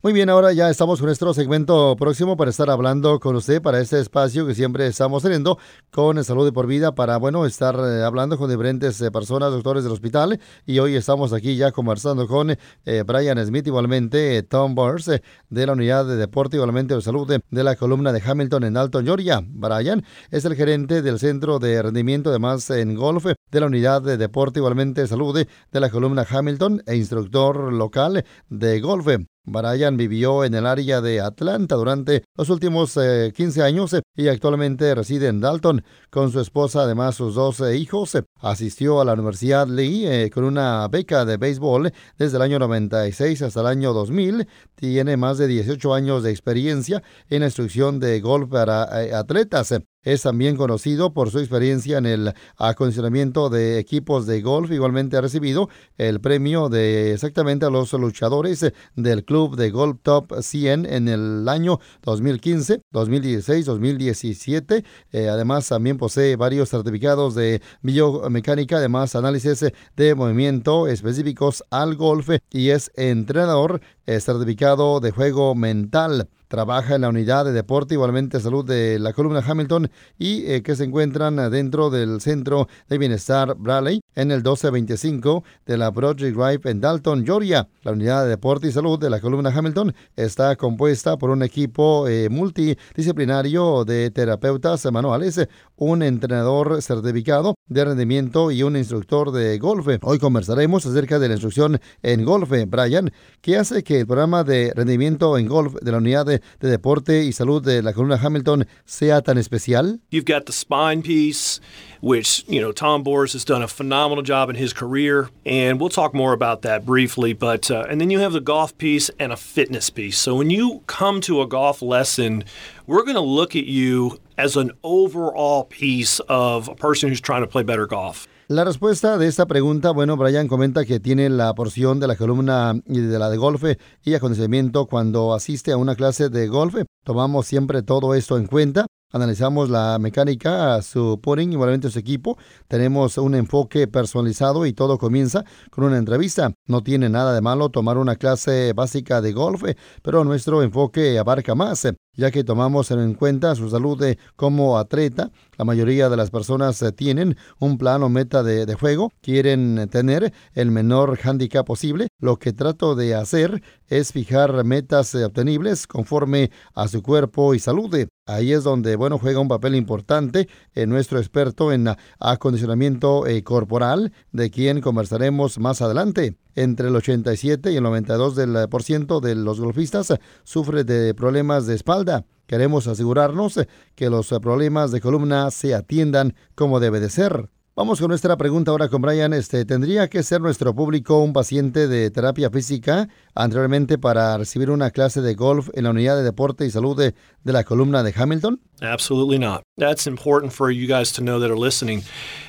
Muy bien, ahora ya estamos con nuestro segmento próximo para estar hablando con usted para este espacio que siempre estamos teniendo con Salud de por Vida para, bueno, estar eh, hablando con diferentes eh, personas, doctores del hospital. Y hoy estamos aquí ya conversando con eh, Brian Smith, igualmente Tom Burns, de la Unidad de Deporte, igualmente de Salud de, la columna de Hamilton en Alton, Georgia. Brian es el gerente del Centro de Rendimiento, además en golf, de la Unidad de Deporte, igualmente de Salud de la columna Hamilton e instructor local de golf. Brian vivió en el área de Atlanta durante los últimos 15 eh, años eh, y actualmente reside en Dalton con su esposa, además sus dos eh, hijos. Asistió a la Universidad Lee con una beca de béisbol desde el año 96 hasta el año 2000. Tiene más de 18 años de experiencia en la instrucción de golf para atletas. Es también conocido por su experiencia en el acondicionamiento de equipos de golf. Igualmente ha recibido el premio de exactamente a los luchadores del Club de Golf Top 100 en el año 2015, 2016, 2017. además, también posee varios certificados de biomecánica, además análisis de movimiento específicos al golf y es entrenador certificado de juego mental. Trabaja en la unidad de deporte, igualmente salud de la columna Hamilton y eh, que se encuentran dentro del Centro de Bienestar Bradley en el 1225 de la Project Drive en Dalton, Georgia. La unidad de deporte y salud de la columna Hamilton está compuesta por un equipo eh, multidisciplinario de terapeutas manuales, un entrenador certificado de rendimiento y un instructor de golf. Hoy conversaremos acerca de la instrucción en golf. Brian, ¿qué hace que el programa de rendimiento en golf de la unidad de de deporte y salud de la columna Hamilton sea tan especial? You've got the spine piece, which, you know, Tom Boris has done a phenomenal job in his career, and we'll talk more about that briefly. But, uh, and then you have the golf piece and a fitness piece. So when you come to a golf lesson, we're going to look at you as an overall piece of a person who's trying to play better golf. La respuesta de esta pregunta, bueno, Brian comenta que tiene la porción de la columna y de la de golfe y acondicionamiento cuando asiste a una clase de golfe. Tomamos siempre todo esto en cuenta. Analizamos la mecánica, su putting, igualmente su equipo. Tenemos un enfoque personalizado y todo comienza con una entrevista. No tiene nada de malo tomar una clase básica de golf, pero nuestro enfoque abarca más ya que tomamos en cuenta su salud como atleta. La mayoría de las personas eh, tienen un plan o meta de, de juego, quieren tener el menor handicap posible. Lo que trato de hacer es fijar metas eh, obtenibles conforme a su cuerpo y salud. Ahí es donde, bueno, juega un papel importante en nuestro experto en acondicionamiento eh, corporal, de quien conversaremos más adelante. Entre el 87 y el 92% de los golfistas sufre de problemas de espalda. Queremos asegurarnos que los problemas de columna se atiendan como debe de ser. Vamos con nuestra pregunta ahora con Brian. Este, ¿Tendría que ser nuestro público un paciente de terapia física anteriormente para recibir una clase de golf en la unidad de deporte y salud de, de la columna de Hamilton? Absolutely not. That's important for you guys to know that are listening.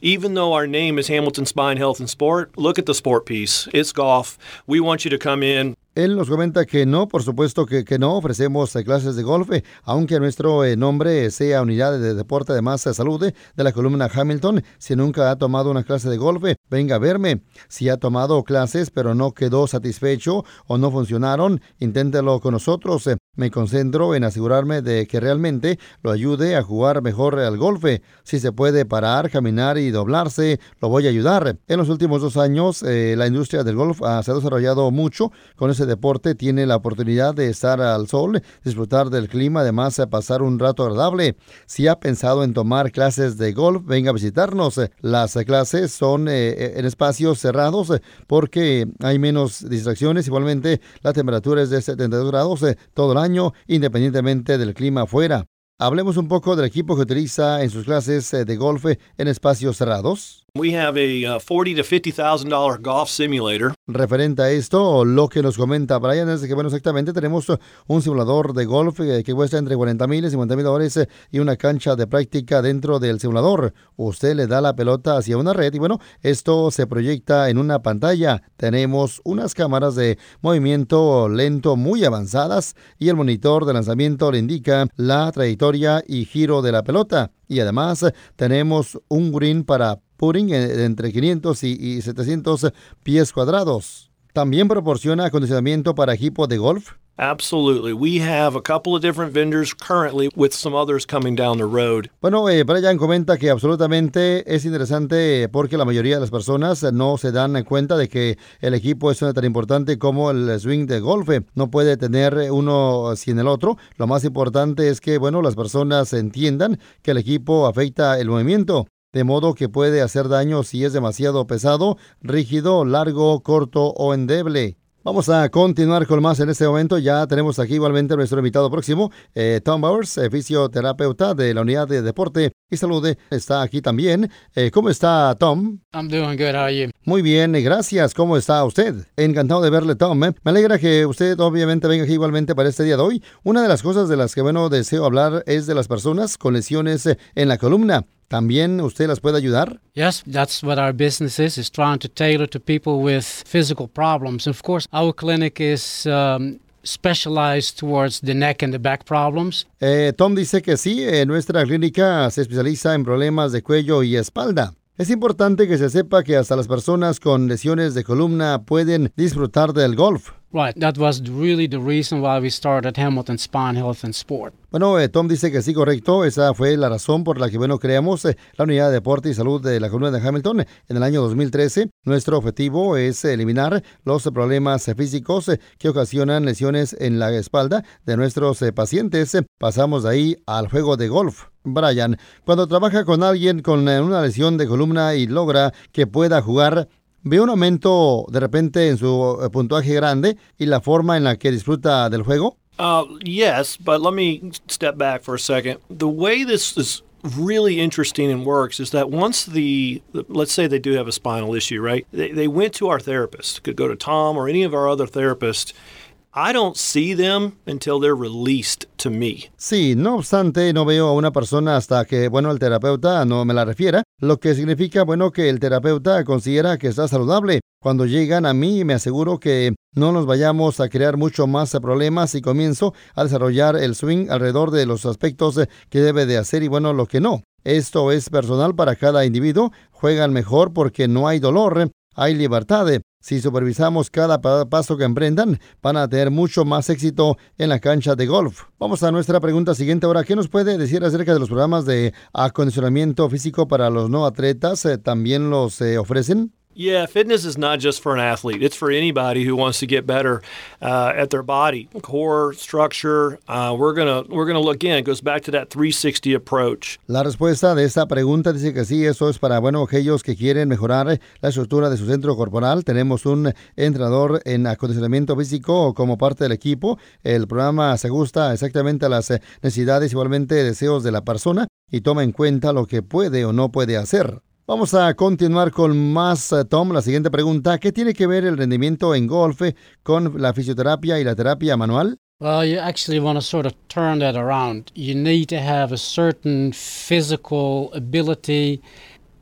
Even though our name is Hamilton Spine Health and Sport, look at the sport piece. It's golf. We want you to come in, Él nos comenta que no, por supuesto que, que no, ofrecemos eh, clases de golf, eh, aunque nuestro eh, nombre sea Unidad de Deporte de Masa Salud de la columna Hamilton. Si nunca ha tomado una clase de golf, venga a verme. Si ha tomado clases pero no quedó satisfecho o no funcionaron, inténtelo con nosotros. Me concentro en asegurarme de que realmente lo ayude a jugar mejor al golf. Si se puede parar, caminar y doblarse, lo voy a ayudar. En los últimos dos años, la industria del golf se ha desarrollado mucho con ese deporte tiene la oportunidad de estar al sol, disfrutar del clima, además de pasar un rato agradable. Si ha pensado en tomar clases de golf, venga a visitarnos. Las clases son eh, en espacios cerrados porque hay menos distracciones. Igualmente, la temperatura es de 72 grados eh, todo el independientemente del clima afuera. Hablemos un poco del equipo que utiliza en sus clases eh, de golf en espacios cerrados. We have a uh, forty to fifty thousand dollar golf simulator. Referente a esto, lo que nos comenta Brian es que, bueno, exactamente tenemos un simulador de golf eh, que cuesta entre 40 mil y 50 mil dólares eh, y una cancha de práctica dentro del simulador. Usted le da la pelota hacia una red y, bueno, esto se proyecta en una pantalla. Tenemos unas cámaras de movimiento lento muy avanzadas y el monitor de lanzamiento le indica la trayectoria y giro de la pelota. Y además tenemos un green para putting eh, entre 500 y 700 pies cuadrados. También proporciona acondicionamiento para equipo de golf. Absolutely. We have a couple of different vendors currently with some others coming down the road. Bueno, eh, Brian comenta que absolutamente es interesante porque la mayoría de las personas no se dan cuenta de que el equipo es tan importante como el swing de golf. No puede tener uno sin el otro. Lo más importante es que, bueno, las personas entiendan que el equipo afecta el movimiento de modo que puede hacer daño si es demasiado pesado, rígido, largo, corto o endeble. Vamos a continuar con más en este momento. Ya tenemos aquí igualmente nuestro invitado próximo, eh, Tom Bowers, eh, fisioterapeuta de la unidad de deporte y salud. Está aquí también. Eh, ¿Cómo está Tom? I'm doing good. How are you? Muy bien, gracias. ¿Cómo está usted? Encantado de verle, Tom. Me alegra que usted obviamente venga aquí igualmente para este día de hoy. Una de las cosas de las que, bueno, deseo hablar es de las personas con lesiones en la columna. ¿También usted las puede ayudar? Yes, that's what our business is, is trying to tailor to people with physical problems. Of course, our clinic is um, specialized towards the neck and the back problems. Eh, Tom dice que sí, eh, nuestra clínica se especializa en problemas de cuello y espalda. Es importante que se sepa que hasta las personas con lesiones de columna pueden disfrutar del golf. Right, that was really the reason why we started Hamilton Spine Health and Sport. Bueno, eh, Tom dice que sí, correcto. Esa fue la razón por la que, bueno, creamos eh, la Unidad de Deporte y Salud de la Columna de Hamilton en el año 2013. Nuestro objetivo es eliminar los problemas físicos eh, que ocasionan lesiones en la espalda de nuestros pacientes. Pasamos de ahí al juego de golf. Brian, cuando trabaja con alguien con eh, una lesión de columna y logra que pueda jugar, ve un aumento de repente en su eh, puntuaje grande y la forma en la que disfruta del juego. Uh, yes, but let me step back for a second. The way this is really interesting and works is that once the, the- let's say they do have a spinal issue, right? They, they went to our therapist, could go to Tom or any of our other therapists. I don't see them until they're released to me. Sí, no obstante, no veo a una persona hasta que, bueno, el terapeuta no me la refiera, lo que significa, bueno, que el terapeuta considera que está saludable. Cuando llegan a mí, me aseguro que no nos vayamos a crear mucho más problemas y comienzo a desarrollar el swing alrededor de los aspectos que debe de hacer y, bueno, lo que no. Esto es personal para cada individuo, juegan mejor porque no hay dolor, hay libertad. Si supervisamos cada pa- paso que emprendan, van a tener mucho más éxito en la cancha de golf. Vamos a nuestra pregunta siguiente ahora. ¿Qué nos puede decir acerca de los programas de acondicionamiento físico para los no atletas? Eh, ¿También los eh, ofrecen? Yeah, fitness is not just for an athlete. It's for anybody who wants to get better uh, at their body, core structure. Uh, we're gonna we're gonna look in. It goes back to that 360 approach. La respuesta de esta pregunta dice que sí, eso es para, bueno, aquellos que quieren mejorar la estructura de su centro corporal. Tenemos un entrenador en acondicionamiento físico como parte del equipo. El programa se ajusta exactamente a las necesidades, igualmente deseos de la persona y toma en cuenta lo que puede o no puede hacer. Vamos a continuar con más, eh, Tom. La siguiente pregunta, ¿qué tiene que ver el rendimiento en golf con la fisioterapia y la terapia manual? Well, you actually want to sort of turn that around. You need to have a certain physical ability.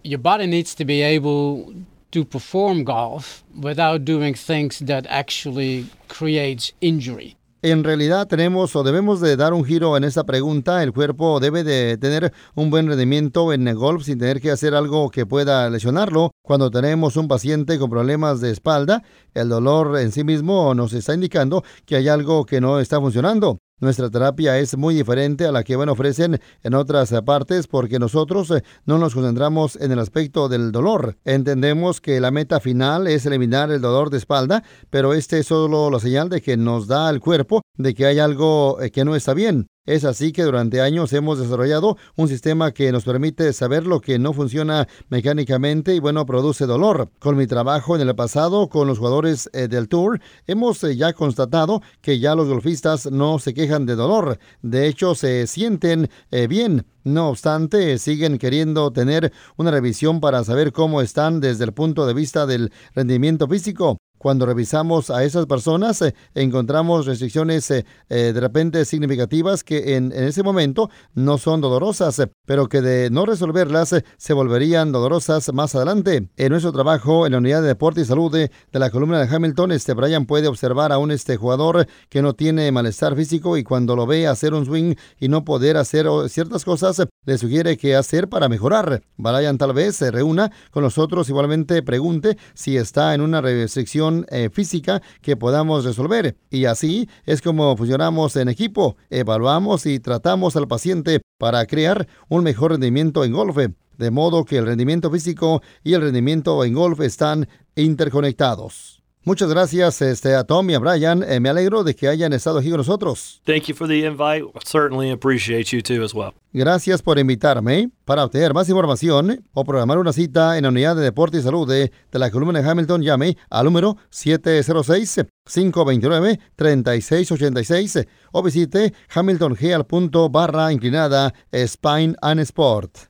Your body needs to be able to perform golf without doing things that actually creates injury. En realidad tenemos o debemos de dar un giro en esta pregunta. El cuerpo debe de tener un buen rendimiento en el golf sin tener que hacer algo que pueda lesionarlo. Cuando tenemos un paciente con problemas de espalda, el dolor en sí mismo nos está indicando que hay algo que no está funcionando. Nuestra terapia es muy diferente a la que bueno, ofrecen en otras partes porque nosotros eh, no nos concentramos en el aspecto del dolor. Entendemos que la meta final es eliminar el dolor de espalda, pero este es solo la señal de que nos da el cuerpo de que hay algo eh, que no está bien. Es así que durante años hemos desarrollado un sistema que nos permite saber lo que no funciona mecánicamente y bueno, produce dolor. Con mi trabajo en el pasado con los jugadores eh, del Tour, hemos eh, ya constatado que ya los golfistas no se quejan de dolor. De hecho, se sienten eh, bien. No obstante, siguen queriendo tener una revisión para saber cómo están desde el punto de vista del rendimiento físico. Cuando revisamos a esas personas, eh, encontramos restricciones eh, eh, de repente significativas que en, en, ese momento no son dolorosas, pero que de no resolverlas se volverían dolorosas más adelante. En nuestro trabajo en la unidad de deporte y salud de, de la columna de Hamilton, este Brian puede observar a un este jugador que no tiene malestar físico y cuando lo ve hacer un swing y no poder hacer ciertas cosas, le sugiere qué hacer para mejorar. Brian tal vez se reúna con nosotros igualmente pregunte si está en una restricción eh, física que podamos resolver. Y así es como funcionamos en equipo. Evaluamos y tratamos al paciente para crear un mejor rendimiento en golf. De modo que el rendimiento físico y el rendimiento en golf están interconectados. Muchas gracias este, a Tom y a Brian. Eh, me alegro de que hayan estado aquí con nosotros. Thank you for the invite. Certainly appreciate you too as well. Gracias por invitarme. Para obtener más información o programar una cita en la unidad de deporte y salud de, de la columna de Hamilton, llame al número 706-529-3686 o visite hamiltongeal.barra barra inclinada Spine and Sport.